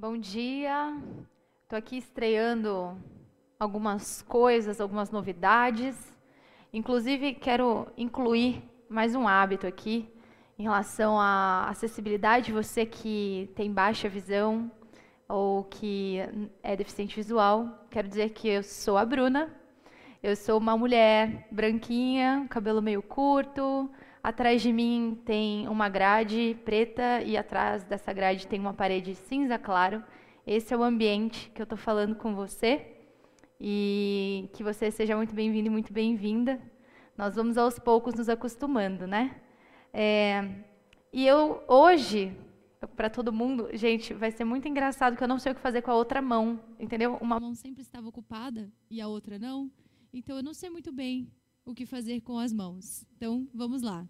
Bom dia. Estou aqui estreando algumas coisas, algumas novidades. Inclusive, quero incluir mais um hábito aqui em relação à acessibilidade. Você que tem baixa visão ou que é deficiente visual, quero dizer que eu sou a Bruna. Eu sou uma mulher branquinha, cabelo meio curto. Atrás de mim tem uma grade preta e atrás dessa grade tem uma parede cinza claro. Esse é o ambiente que eu estou falando com você e que você seja muito bem-vindo e muito bem-vinda. Nós vamos aos poucos nos acostumando, né? É, e eu hoje, para todo mundo, gente, vai ser muito engraçado que eu não sei o que fazer com a outra mão, entendeu? Uma mão sempre estava ocupada e a outra não. Então eu não sei muito bem o que fazer com as mãos. Então vamos lá.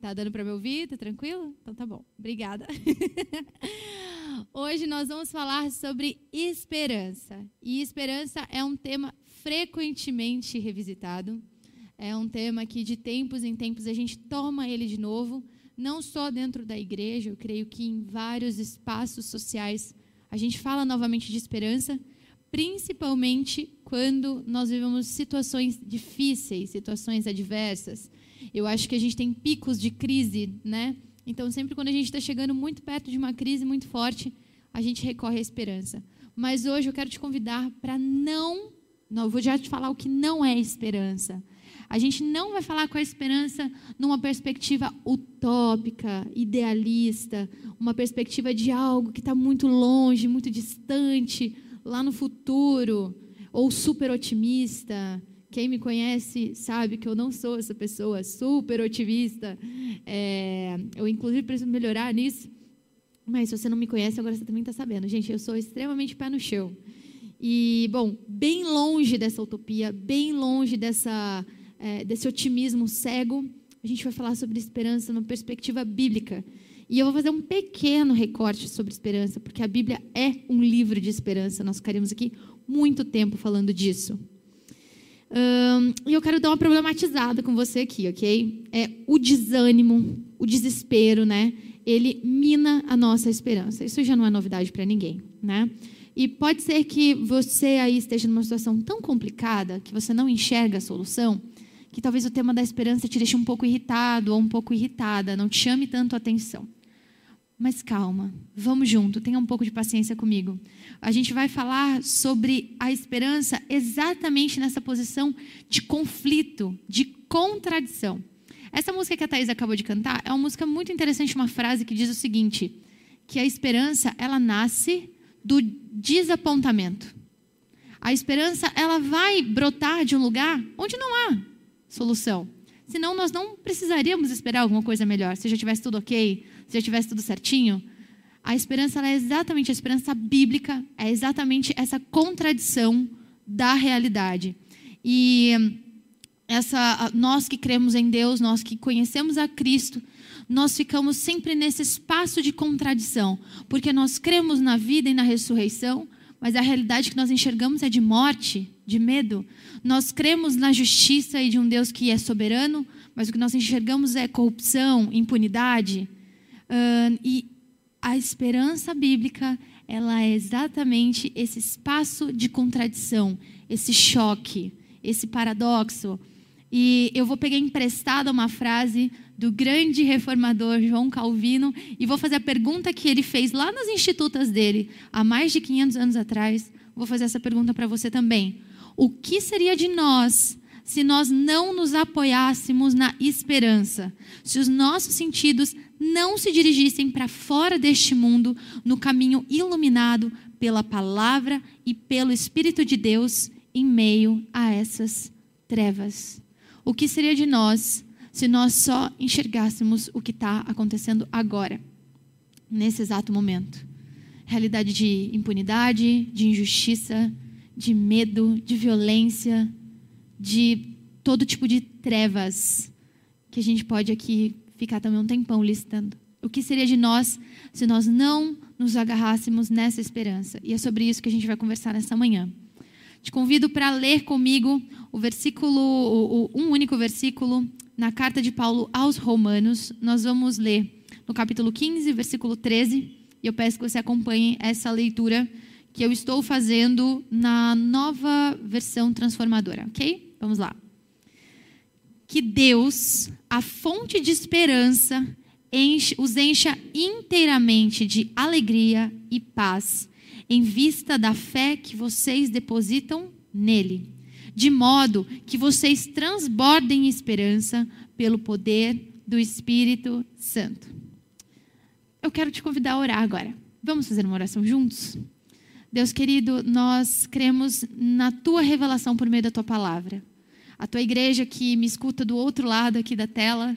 Tá dando para me ouvir? Tá tranquilo? Então tá bom. Obrigada. Hoje nós vamos falar sobre esperança. E esperança é um tema frequentemente revisitado. É um tema que de tempos em tempos a gente toma ele de novo, não só dentro da igreja, eu creio que em vários espaços sociais a gente fala novamente de esperança, principalmente quando nós vivemos situações difíceis, situações adversas. Eu acho que a gente tem picos de crise, né? Então, sempre quando a gente está chegando muito perto de uma crise muito forte, a gente recorre à esperança. Mas hoje eu quero te convidar para não, não, vou já te falar o que não é esperança. A gente não vai falar com a esperança numa perspectiva utópica, idealista, uma perspectiva de algo que está muito longe, muito distante, lá no futuro, ou super otimista. Quem me conhece sabe que eu não sou essa pessoa super otimista. É, eu, inclusive, preciso melhorar nisso. Mas se você não me conhece, agora você também está sabendo. Gente, eu sou extremamente pé no chão. E, bom, bem longe dessa utopia, bem longe dessa, é, desse otimismo cego, a gente vai falar sobre esperança numa perspectiva bíblica. E eu vou fazer um pequeno recorte sobre esperança, porque a Bíblia é um livro de esperança. Nós ficaremos aqui muito tempo falando disso. E eu quero dar uma problematizada com você aqui, ok? É o desânimo, o desespero, né? Ele mina a nossa esperança. Isso já não é novidade para ninguém, né? E pode ser que você aí esteja numa situação tão complicada que você não enxerga a solução, que talvez o tema da esperança te deixe um pouco irritado ou um pouco irritada, não te chame tanto a atenção. Mas calma, vamos junto, tenha um pouco de paciência comigo. A gente vai falar sobre a esperança exatamente nessa posição de conflito, de contradição. Essa música que a Thais acabou de cantar é uma música muito interessante, uma frase que diz o seguinte: que a esperança ela nasce do desapontamento. A esperança ela vai brotar de um lugar onde não há solução. Senão nós não precisaríamos esperar alguma coisa melhor. Se já tivesse tudo ok, se já tivesse tudo certinho. A esperança é exatamente a esperança bíblica, é exatamente essa contradição da realidade. E essa nós que cremos em Deus, nós que conhecemos a Cristo, nós ficamos sempre nesse espaço de contradição, porque nós cremos na vida e na ressurreição, mas a realidade que nós enxergamos é de morte, de medo. Nós cremos na justiça e de um Deus que é soberano, mas o que nós enxergamos é corrupção, impunidade. Uh, e a esperança bíblica, ela é exatamente esse espaço de contradição, esse choque, esse paradoxo. E eu vou pegar emprestada uma frase do grande reformador João Calvino e vou fazer a pergunta que ele fez lá nas institutas dele, há mais de 500 anos atrás. Vou fazer essa pergunta para você também. O que seria de nós se nós não nos apoiássemos na esperança? Se os nossos sentidos não se dirigissem para fora deste mundo no caminho iluminado pela palavra e pelo Espírito de Deus em meio a essas trevas. O que seria de nós se nós só enxergássemos o que está acontecendo agora, nesse exato momento? Realidade de impunidade, de injustiça, de medo, de violência, de todo tipo de trevas que a gente pode aqui ficar também um tempão listando. O que seria de nós se nós não nos agarrássemos nessa esperança? E é sobre isso que a gente vai conversar nessa manhã. Te convido para ler comigo o versículo, o, um único versículo na carta de Paulo aos Romanos. Nós vamos ler no capítulo 15, versículo 13, e e eu peço que você acompanhe essa leitura que eu estou fazendo na nova versão transformadora, ok? Vamos lá. Que Deus, a fonte de esperança, enche, os encha inteiramente de alegria e paz, em vista da fé que vocês depositam nele, de modo que vocês transbordem esperança pelo poder do Espírito Santo. Eu quero te convidar a orar agora. Vamos fazer uma oração juntos? Deus querido, nós cremos na tua revelação por meio da tua palavra. A tua igreja que me escuta do outro lado aqui da tela,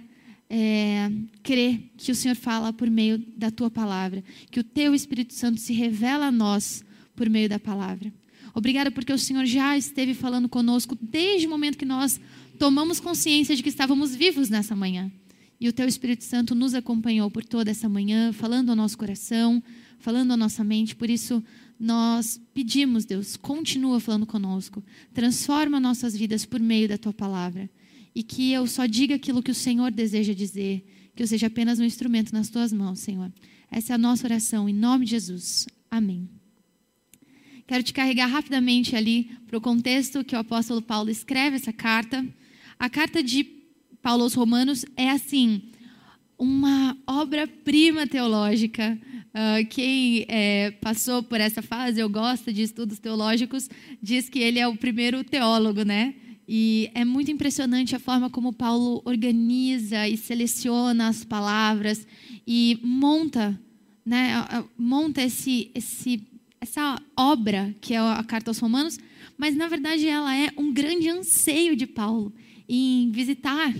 é, crê que o Senhor fala por meio da tua palavra, que o teu Espírito Santo se revela a nós por meio da palavra. Obrigada porque o Senhor já esteve falando conosco desde o momento que nós tomamos consciência de que estávamos vivos nessa manhã. E o teu Espírito Santo nos acompanhou por toda essa manhã, falando ao nosso coração, falando à nossa mente. Por isso, nós pedimos, Deus, continua falando conosco. Transforma nossas vidas por meio da tua palavra. E que eu só diga aquilo que o Senhor deseja dizer, que eu seja apenas um instrumento nas tuas mãos, Senhor. Essa é a nossa oração, em nome de Jesus. Amém. Quero te carregar rapidamente ali para o contexto que o apóstolo Paulo escreve essa carta. A carta de Paulo aos Romanos é assim, uma obra-prima teológica. Uh, quem é, passou por essa fase ou gosta de estudos teológicos diz que ele é o primeiro teólogo, né? E é muito impressionante a forma como Paulo organiza e seleciona as palavras e monta, né? Monta esse, esse, essa obra que é a carta aos Romanos, mas na verdade ela é um grande anseio de Paulo em visitar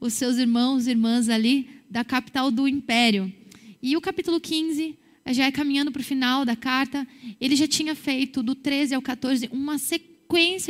os seus irmãos e irmãs ali da capital do império. E o capítulo 15, já é caminhando para o final da carta, ele já tinha feito do 13 ao 14 uma sequência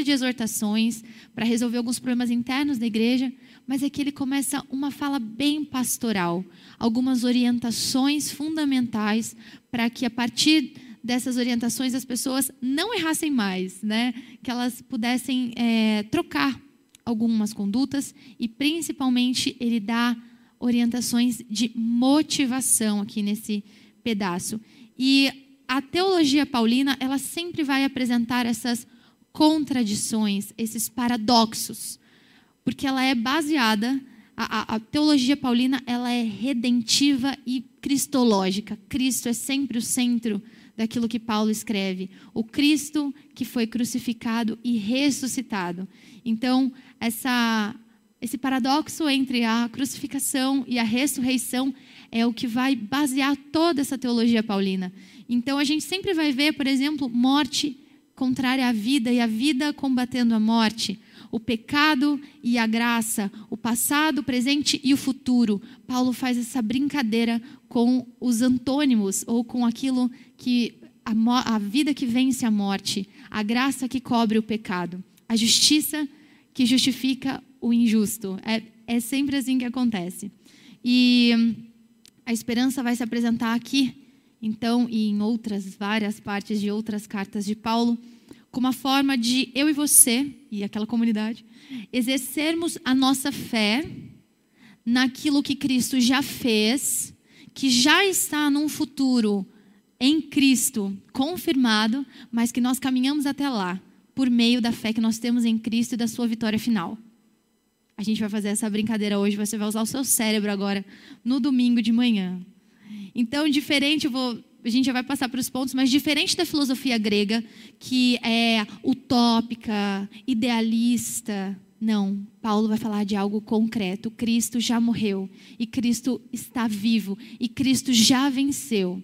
de exortações para resolver alguns problemas internos da igreja, mas aqui ele começa uma fala bem pastoral, algumas orientações fundamentais para que a partir dessas orientações as pessoas não errassem mais, né? que elas pudessem é, trocar algumas condutas e principalmente ele dá orientações de motivação aqui nesse pedaço. E a teologia paulina, ela sempre vai apresentar essas contradições, esses paradoxos, porque ela é baseada a, a, a, teologia paulina ela é redentiva e cristológica. Cristo é sempre o centro daquilo que Paulo escreve. O Cristo que foi crucificado e ressuscitado. Então, essa esse paradoxo entre a crucificação e a ressurreição é o que vai basear toda essa teologia paulina. Então a gente sempre vai ver, por exemplo, morte contrária à vida e a vida combatendo a morte, o pecado e a graça, o passado, o presente e o futuro. Paulo faz essa brincadeira com os antônimos ou com aquilo que a, a vida que vence a morte, a graça que cobre o pecado, a justiça que justifica o injusto. É, é sempre assim que acontece. E a esperança vai se apresentar aqui, então, e em outras várias partes de outras cartas de Paulo, como uma forma de eu e você, e aquela comunidade, exercermos a nossa fé naquilo que Cristo já fez, que já está num futuro em Cristo confirmado, mas que nós caminhamos até lá por meio da fé que nós temos em Cristo e da sua vitória final. A gente vai fazer essa brincadeira hoje, você vai usar o seu cérebro agora, no domingo de manhã. Então, diferente, vou, a gente já vai passar para os pontos, mas diferente da filosofia grega, que é utópica, idealista, não, Paulo vai falar de algo concreto. Cristo já morreu e Cristo está vivo e Cristo já venceu.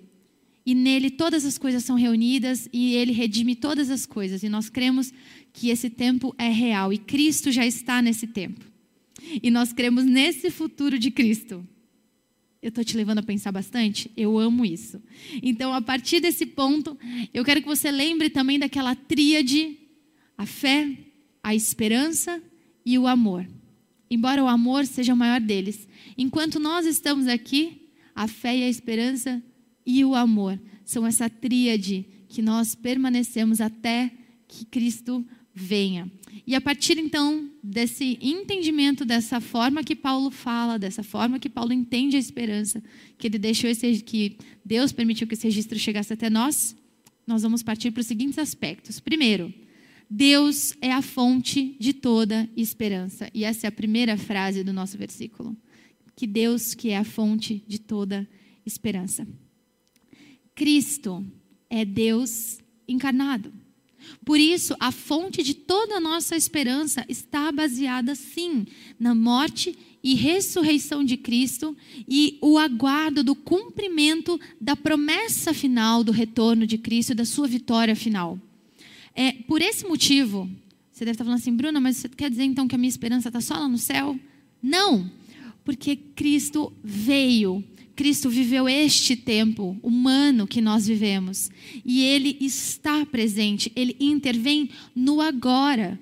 E nele todas as coisas são reunidas e ele redime todas as coisas. E nós cremos que esse tempo é real e Cristo já está nesse tempo. E nós cremos nesse futuro de Cristo. Eu estou te levando a pensar bastante? Eu amo isso. Então, a partir desse ponto, eu quero que você lembre também daquela tríade: a fé, a esperança e o amor. Embora o amor seja o maior deles. Enquanto nós estamos aqui, a fé e a esperança e o amor são essa tríade que nós permanecemos até que Cristo venha. E a partir então desse entendimento, dessa forma que Paulo fala, dessa forma que Paulo entende a esperança, que ele deixou esse, que Deus permitiu que esse registro chegasse até nós, nós vamos partir para os seguintes aspectos. Primeiro, Deus é a fonte de toda esperança. E essa é a primeira frase do nosso versículo. Que Deus que é a fonte de toda esperança. Cristo é Deus encarnado. Por isso, a fonte de toda a nossa esperança está baseada, sim, na morte e ressurreição de Cristo e o aguardo do cumprimento da promessa final do retorno de Cristo e da sua vitória final. É, por esse motivo, você deve estar falando assim, Bruna, mas você quer dizer então que a minha esperança está só lá no céu? Não, porque Cristo veio Cristo viveu este tempo humano que nós vivemos. E Ele está presente, Ele intervém no agora.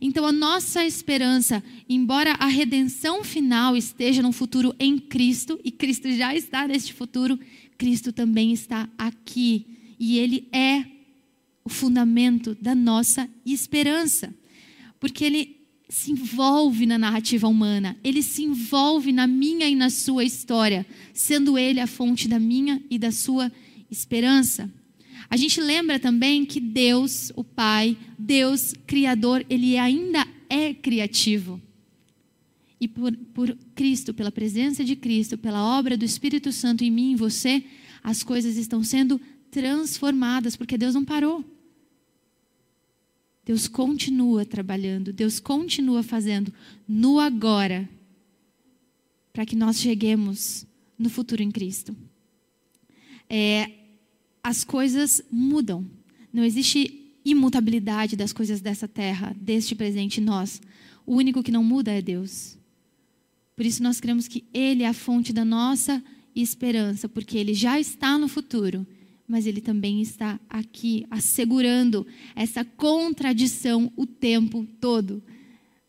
Então, a nossa esperança, embora a redenção final esteja no futuro em Cristo, e Cristo já está neste futuro, Cristo também está aqui. E Ele é o fundamento da nossa esperança. Porque Ele se envolve na narrativa humana, ele se envolve na minha e na sua história, sendo ele a fonte da minha e da sua esperança. A gente lembra também que Deus, o Pai, Deus Criador, ele ainda é criativo. E por, por Cristo, pela presença de Cristo, pela obra do Espírito Santo em mim e em você, as coisas estão sendo transformadas, porque Deus não parou. Deus continua trabalhando, Deus continua fazendo no agora, para que nós cheguemos no futuro em Cristo. É, as coisas mudam, não existe imutabilidade das coisas dessa terra, deste presente nós. O único que não muda é Deus. Por isso nós cremos que Ele é a fonte da nossa esperança, porque Ele já está no futuro mas ele também está aqui assegurando essa contradição o tempo todo.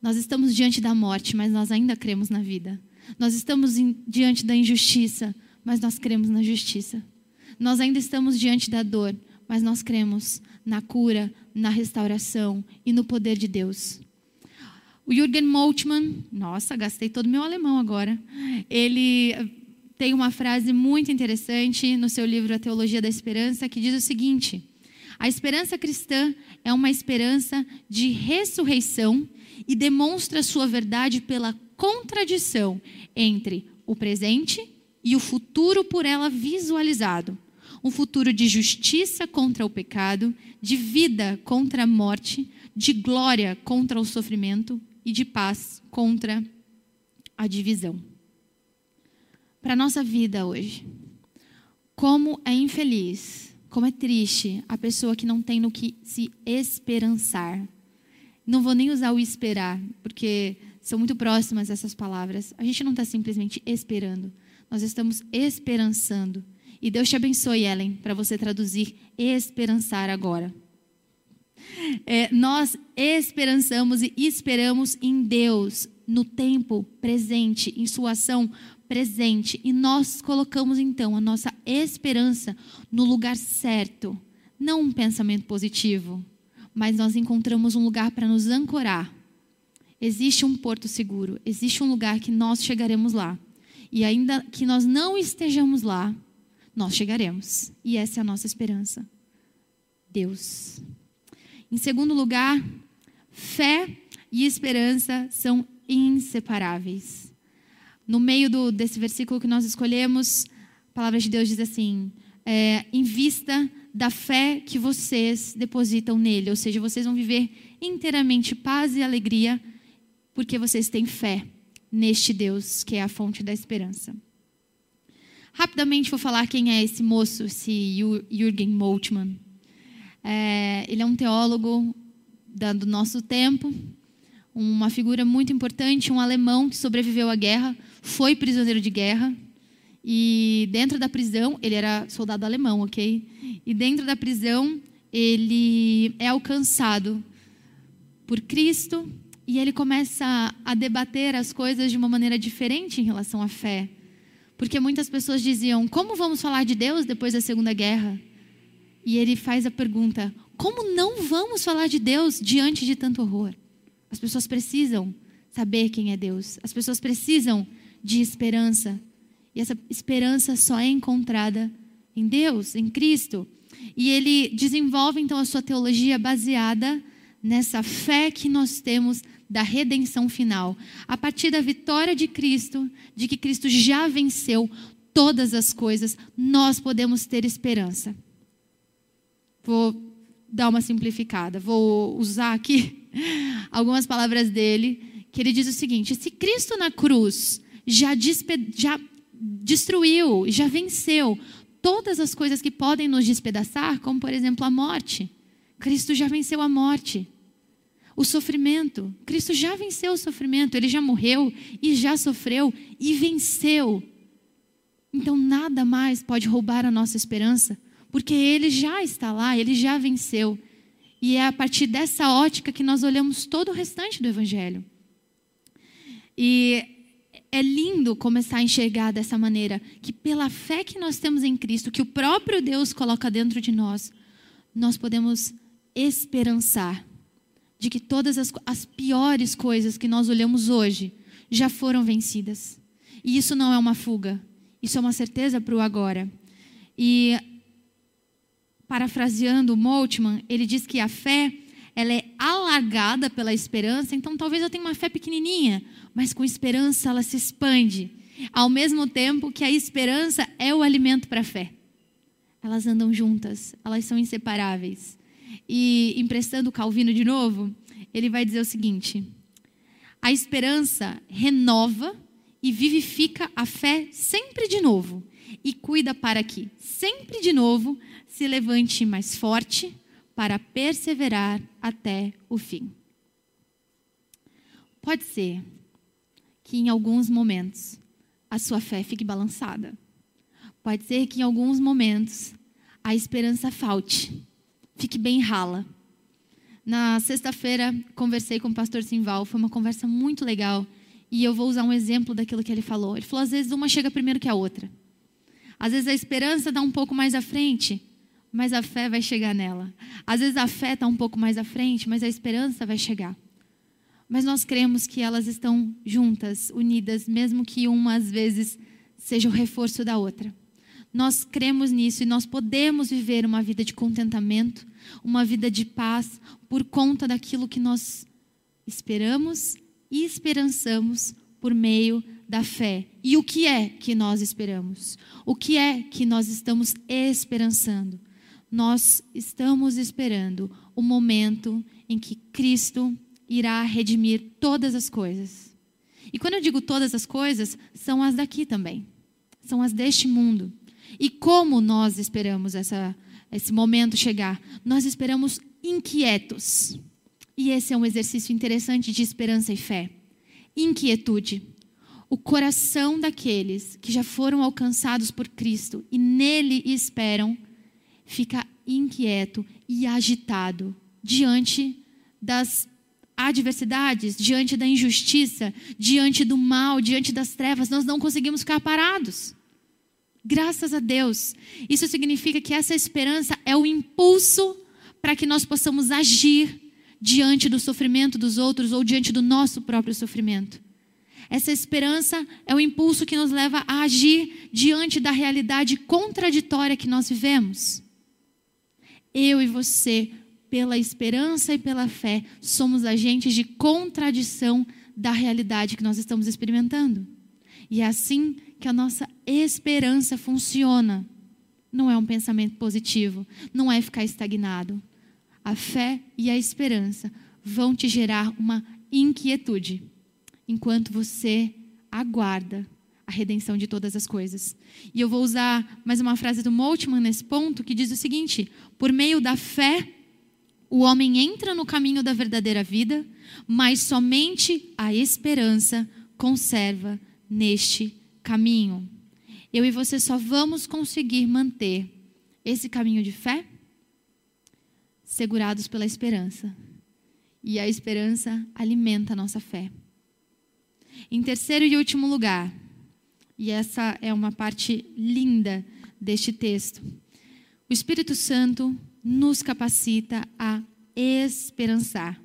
Nós estamos diante da morte, mas nós ainda cremos na vida. Nós estamos em, diante da injustiça, mas nós cremos na justiça. Nós ainda estamos diante da dor, mas nós cremos na cura, na restauração e no poder de Deus. O Jürgen Moltmann, nossa, gastei todo meu alemão agora. Ele tem uma frase muito interessante no seu livro A Teologia da Esperança que diz o seguinte: A esperança cristã é uma esperança de ressurreição e demonstra sua verdade pela contradição entre o presente e o futuro por ela visualizado. Um futuro de justiça contra o pecado, de vida contra a morte, de glória contra o sofrimento e de paz contra a divisão para a nossa vida hoje. Como é infeliz, como é triste a pessoa que não tem no que se esperançar. Não vou nem usar o esperar, porque são muito próximas essas palavras. A gente não está simplesmente esperando, nós estamos esperançando. E Deus te abençoe, Ellen, para você traduzir esperançar agora. É, nós esperançamos e esperamos em Deus no tempo presente, em sua ação presente e nós colocamos então a nossa esperança no lugar certo, não um pensamento positivo, mas nós encontramos um lugar para nos ancorar. Existe um porto seguro, existe um lugar que nós chegaremos lá. E ainda que nós não estejamos lá, nós chegaremos. E essa é a nossa esperança. Deus. Em segundo lugar, fé e esperança são inseparáveis. No meio do, desse versículo que nós escolhemos, a palavra de Deus diz assim: é, em vista da fé que vocês depositam nele, ou seja, vocês vão viver inteiramente paz e alegria, porque vocês têm fé neste Deus que é a fonte da esperança. Rapidamente vou falar quem é esse moço, esse Jürgen Moltmann. É, ele é um teólogo do nosso tempo, uma figura muito importante, um alemão que sobreviveu à guerra, foi prisioneiro de guerra e dentro da prisão, ele era soldado alemão, ok? E dentro da prisão, ele é alcançado por Cristo e ele começa a debater as coisas de uma maneira diferente em relação à fé. Porque muitas pessoas diziam: como vamos falar de Deus depois da Segunda Guerra? E ele faz a pergunta: Como não vamos falar de Deus diante de tanto horror? As pessoas precisam saber quem é Deus. As pessoas precisam de esperança. E essa esperança só é encontrada em Deus, em Cristo. E ele desenvolve então a sua teologia baseada nessa fé que nós temos da redenção final, a partir da vitória de Cristo, de que Cristo já venceu todas as coisas, nós podemos ter esperança. Vou dar uma simplificada, vou usar aqui algumas palavras dele, que ele diz o seguinte: se Cristo na cruz já, já destruiu, já venceu todas as coisas que podem nos despedaçar, como por exemplo a morte, Cristo já venceu a morte. O sofrimento, Cristo já venceu o sofrimento, ele já morreu e já sofreu e venceu. Então nada mais pode roubar a nossa esperança, porque ele já está lá, ele já venceu. E é a partir dessa ótica que nós olhamos todo o restante do Evangelho. E é lindo começar a enxergar dessa maneira, que pela fé que nós temos em Cristo, que o próprio Deus coloca dentro de nós, nós podemos esperançar de que todas as, as piores coisas que nós olhamos hoje já foram vencidas. E isso não é uma fuga, isso é uma certeza para o agora. E parafraseando Moltmann, ele diz que a fé ela é alargada pela esperança, então talvez eu tenha uma fé pequenininha, mas com esperança ela se expande, ao mesmo tempo que a esperança é o alimento para a fé. Elas andam juntas, elas são inseparáveis. E emprestando Calvino de novo, ele vai dizer o seguinte: a esperança renova e vivifica a fé sempre de novo e cuida para que, sempre de novo, se levante mais forte para perseverar até o fim. Pode ser que em alguns momentos a sua fé fique balançada. Pode ser que em alguns momentos a esperança falte, fique bem rala. Na sexta-feira, conversei com o pastor Simval, foi uma conversa muito legal. E eu vou usar um exemplo daquilo que ele falou. Ele falou: às vezes uma chega primeiro que a outra. Às vezes a esperança dá um pouco mais à frente, mas a fé vai chegar nela. Às vezes a fé está um pouco mais à frente, mas a esperança vai chegar. Mas nós cremos que elas estão juntas, unidas, mesmo que uma às vezes seja o reforço da outra. Nós cremos nisso e nós podemos viver uma vida de contentamento, uma vida de paz, por conta daquilo que nós esperamos e esperançamos por meio da fé. E o que é que nós esperamos? O que é que nós estamos esperançando? Nós estamos esperando o momento em que Cristo irá redimir todas as coisas. E quando eu digo todas as coisas, são as daqui também, são as deste mundo. E como nós esperamos essa, esse momento chegar? Nós esperamos inquietos. E esse é um exercício interessante de esperança e fé. Inquietude. O coração daqueles que já foram alcançados por Cristo e nele esperam fica inquieto e agitado diante das adversidades, diante da injustiça, diante do mal, diante das trevas, nós não conseguimos ficar parados. Graças a Deus. Isso significa que essa esperança é o impulso para que nós possamos agir diante do sofrimento dos outros ou diante do nosso próprio sofrimento. Essa esperança é o impulso que nos leva a agir diante da realidade contraditória que nós vivemos eu e você, pela esperança e pela fé, somos agentes de contradição da realidade que nós estamos experimentando. E é assim que a nossa esperança funciona. Não é um pensamento positivo, não é ficar estagnado. A fé e a esperança vão te gerar uma inquietude enquanto você aguarda a redenção de todas as coisas. E eu vou usar mais uma frase do Moltmann nesse ponto, que diz o seguinte: por meio da fé, o homem entra no caminho da verdadeira vida, mas somente a esperança conserva neste caminho. Eu e você só vamos conseguir manter esse caminho de fé segurados pela esperança. E a esperança alimenta a nossa fé. Em terceiro e último lugar, e essa é uma parte linda deste texto. O Espírito Santo nos capacita a esperançar.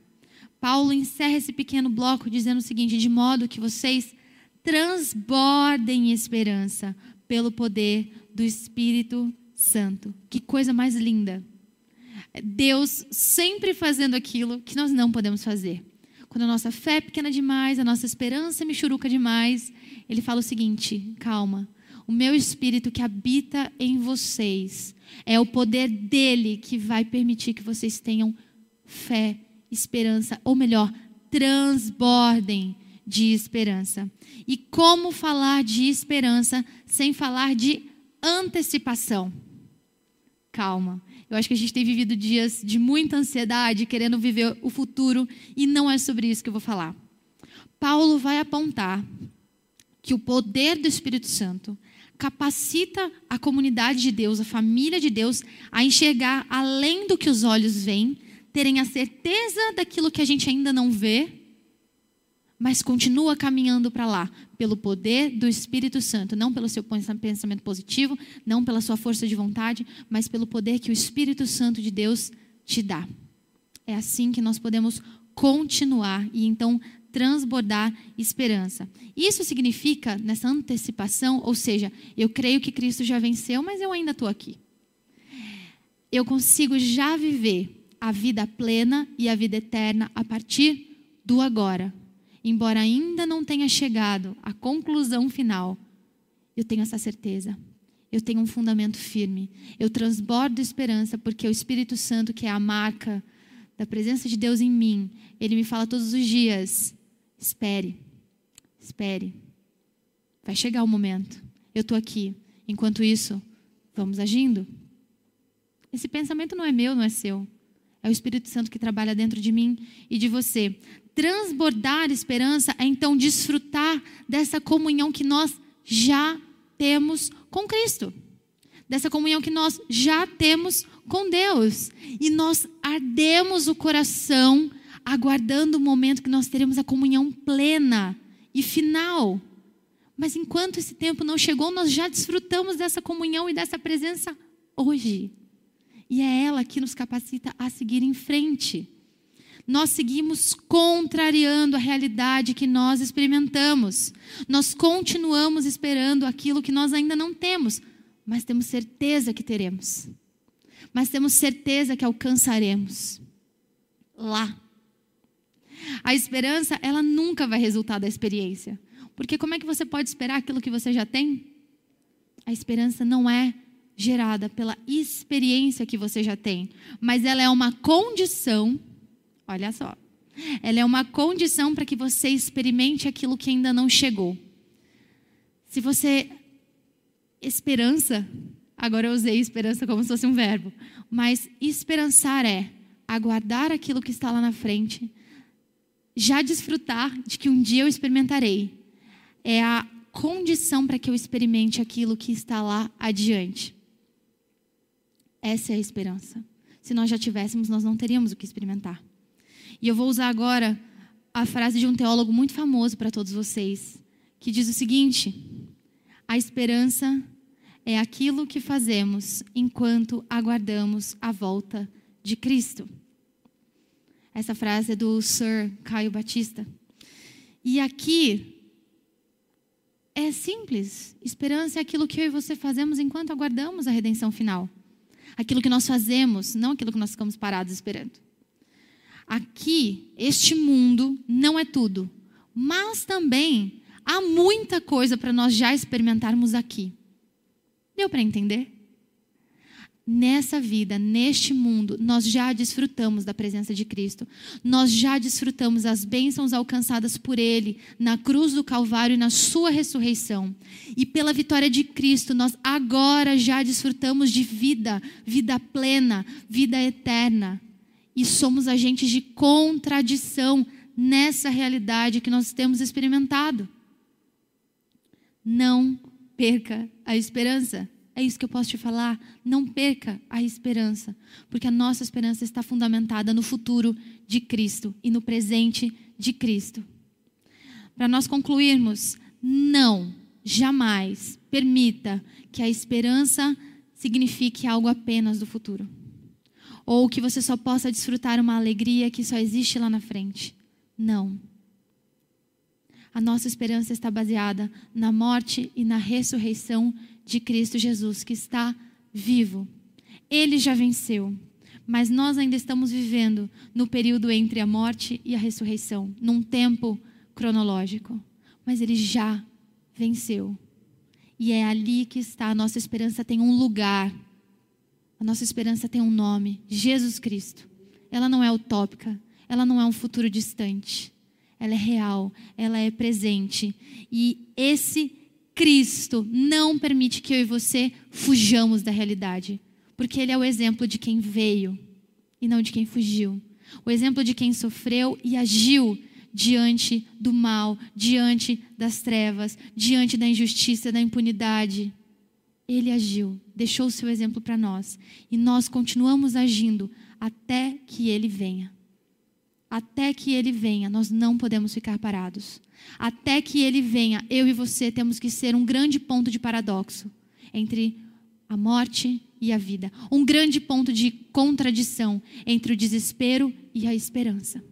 Paulo encerra esse pequeno bloco dizendo o seguinte: de modo que vocês transbordem esperança pelo poder do Espírito Santo. Que coisa mais linda! Deus sempre fazendo aquilo que nós não podemos fazer. Quando a nossa fé é pequena demais, a nossa esperança é michuruca demais, Ele fala o seguinte: calma, o meu espírito que habita em vocês é o poder dele que vai permitir que vocês tenham fé, esperança, ou melhor, transbordem de esperança. E como falar de esperança sem falar de antecipação? Calma. Eu acho que a gente tem vivido dias de muita ansiedade, querendo viver o futuro, e não é sobre isso que eu vou falar. Paulo vai apontar que o poder do Espírito Santo capacita a comunidade de Deus, a família de Deus, a enxergar além do que os olhos veem, terem a certeza daquilo que a gente ainda não vê, mas continua caminhando para lá, pelo poder do Espírito Santo, não pelo seu pensamento positivo, não pela sua força de vontade, mas pelo poder que o Espírito Santo de Deus te dá. É assim que nós podemos continuar e então transbordar esperança. Isso significa, nessa antecipação, ou seja, eu creio que Cristo já venceu, mas eu ainda estou aqui. Eu consigo já viver a vida plena e a vida eterna a partir do agora, embora ainda não tenha chegado à conclusão final, eu tenho essa certeza. Eu tenho um fundamento firme. Eu transbordo esperança porque o Espírito Santo, que é a marca da presença de Deus em mim, ele me fala todos os dias: espere, espere. Vai chegar o momento. Eu estou aqui. Enquanto isso, vamos agindo. Esse pensamento não é meu, não é seu. É o Espírito Santo que trabalha dentro de mim e de você transbordar esperança é então desfrutar dessa comunhão que nós já temos com Cristo. Dessa comunhão que nós já temos com Deus. E nós ardemos o coração aguardando o momento que nós teremos a comunhão plena e final. Mas enquanto esse tempo não chegou, nós já desfrutamos dessa comunhão e dessa presença hoje. E é ela que nos capacita a seguir em frente nós seguimos contrariando a realidade que nós experimentamos. Nós continuamos esperando aquilo que nós ainda não temos, mas temos certeza que teremos. Mas temos certeza que alcançaremos lá. A esperança, ela nunca vai resultar da experiência. Porque como é que você pode esperar aquilo que você já tem? A esperança não é gerada pela experiência que você já tem, mas ela é uma condição Olha só. Ela é uma condição para que você experimente aquilo que ainda não chegou. Se você esperança, agora eu usei esperança como se fosse um verbo, mas esperançar é aguardar aquilo que está lá na frente, já desfrutar de que um dia eu experimentarei. É a condição para que eu experimente aquilo que está lá adiante. Essa é a esperança. Se nós já tivéssemos, nós não teríamos o que experimentar. E eu vou usar agora a frase de um teólogo muito famoso para todos vocês, que diz o seguinte: a esperança é aquilo que fazemos enquanto aguardamos a volta de Cristo. Essa frase é do Sir Caio Batista. E aqui é simples. Esperança é aquilo que eu e você fazemos enquanto aguardamos a redenção final. Aquilo que nós fazemos, não aquilo que nós ficamos parados esperando. Aqui, este mundo não é tudo, mas também há muita coisa para nós já experimentarmos aqui. Deu para entender? Nessa vida, neste mundo, nós já desfrutamos da presença de Cristo. Nós já desfrutamos as bênçãos alcançadas por Ele na cruz do Calvário e na Sua ressurreição. E pela vitória de Cristo, nós agora já desfrutamos de vida, vida plena, vida eterna e somos agentes de contradição nessa realidade que nós temos experimentado. Não perca a esperança. É isso que eu posso te falar. Não perca a esperança, porque a nossa esperança está fundamentada no futuro de Cristo e no presente de Cristo. Para nós concluirmos, não, jamais permita que a esperança signifique algo apenas do futuro. ou que você só possa desfrutar uma alegria que só existe lá na frente. Não. A nossa esperança está baseada na morte e na ressurreição de Cristo Jesus, que está vivo. Ele já venceu, mas nós ainda estamos vivendo no período entre a morte e a ressurreição, num tempo cronológico. Mas ele já venceu. E é ali que está a nossa esperança tem um lugar. A nossa esperança tem um nome, Jesus Cristo. Ela não é utópica, ela não é um futuro distante. Ela é real, ela é presente. E esse Cristo não permite que eu e você fujamos da realidade, porque ele é o exemplo de quem veio e não de quem fugiu. O exemplo de quem sofreu e agiu diante do mal, diante das trevas, diante da injustiça, da impunidade. Ele agiu, deixou o seu exemplo para nós. E nós continuamos agindo até que ele venha. Até que ele venha, nós não podemos ficar parados. Até que ele venha, eu e você temos que ser um grande ponto de paradoxo entre a morte e a vida. Um grande ponto de contradição entre o desespero e a esperança.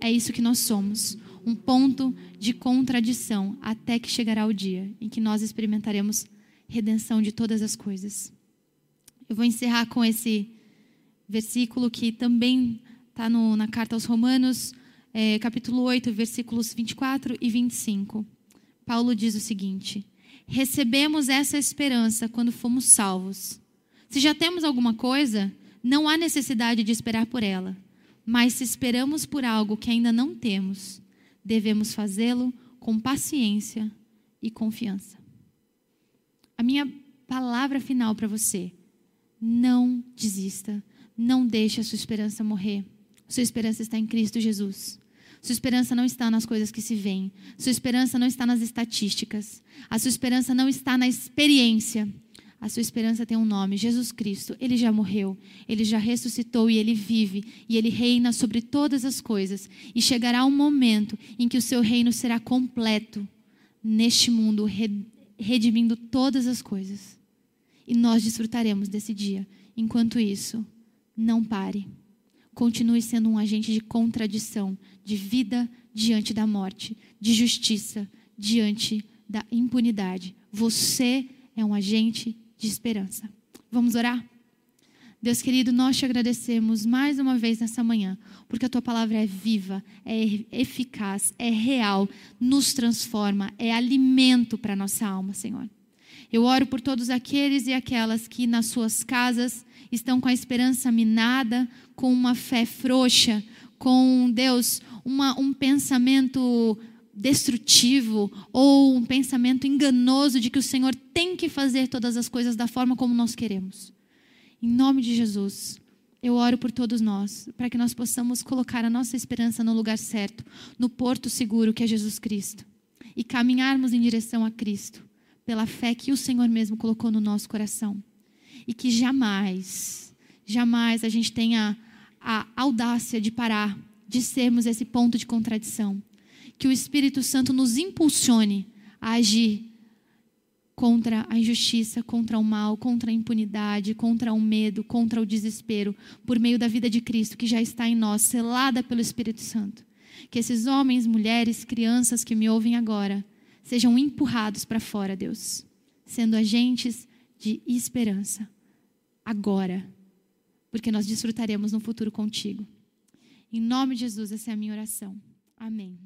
É isso que nós somos, um ponto de contradição, até que chegará o dia em que nós experimentaremos redenção de todas as coisas. Eu vou encerrar com esse versículo que também está na carta aos Romanos, é, capítulo 8, versículos 24 e 25. Paulo diz o seguinte: Recebemos essa esperança quando fomos salvos. Se já temos alguma coisa, não há necessidade de esperar por ela. Mas se esperamos por algo que ainda não temos, devemos fazê-lo com paciência e confiança. A minha palavra final para você: não desista, não deixe a sua esperança morrer. Sua esperança está em Cristo Jesus. Sua esperança não está nas coisas que se veem. Sua esperança não está nas estatísticas. A sua esperança não está na experiência. A sua esperança tem um nome, Jesus Cristo. Ele já morreu, ele já ressuscitou e ele vive, e ele reina sobre todas as coisas. E chegará um momento em que o seu reino será completo neste mundo, redimindo todas as coisas. E nós desfrutaremos desse dia. Enquanto isso, não pare. Continue sendo um agente de contradição, de vida diante da morte, de justiça diante da impunidade. Você é um agente de esperança. Vamos orar? Deus querido, nós te agradecemos mais uma vez nessa manhã, porque a tua palavra é viva, é eficaz, é real, nos transforma, é alimento para a nossa alma, Senhor. Eu oro por todos aqueles e aquelas que nas suas casas estão com a esperança minada, com uma fé frouxa, com Deus, uma, um pensamento destrutivo ou um pensamento enganoso de que o Senhor tem que fazer todas as coisas da forma como nós queremos. Em nome de Jesus, eu oro por todos nós, para que nós possamos colocar a nossa esperança no lugar certo, no porto seguro que é Jesus Cristo, e caminharmos em direção a Cristo, pela fé que o Senhor mesmo colocou no nosso coração. E que jamais, jamais a gente tenha a audácia de parar, de sermos esse ponto de contradição que o Espírito Santo nos impulsione a agir contra a injustiça, contra o mal, contra a impunidade, contra o medo, contra o desespero, por meio da vida de Cristo que já está em nós, selada pelo Espírito Santo. Que esses homens, mulheres, crianças que me ouvem agora sejam empurrados para fora, Deus, sendo agentes de esperança agora, porque nós desfrutaremos no futuro contigo. Em nome de Jesus, essa é a minha oração. Amém.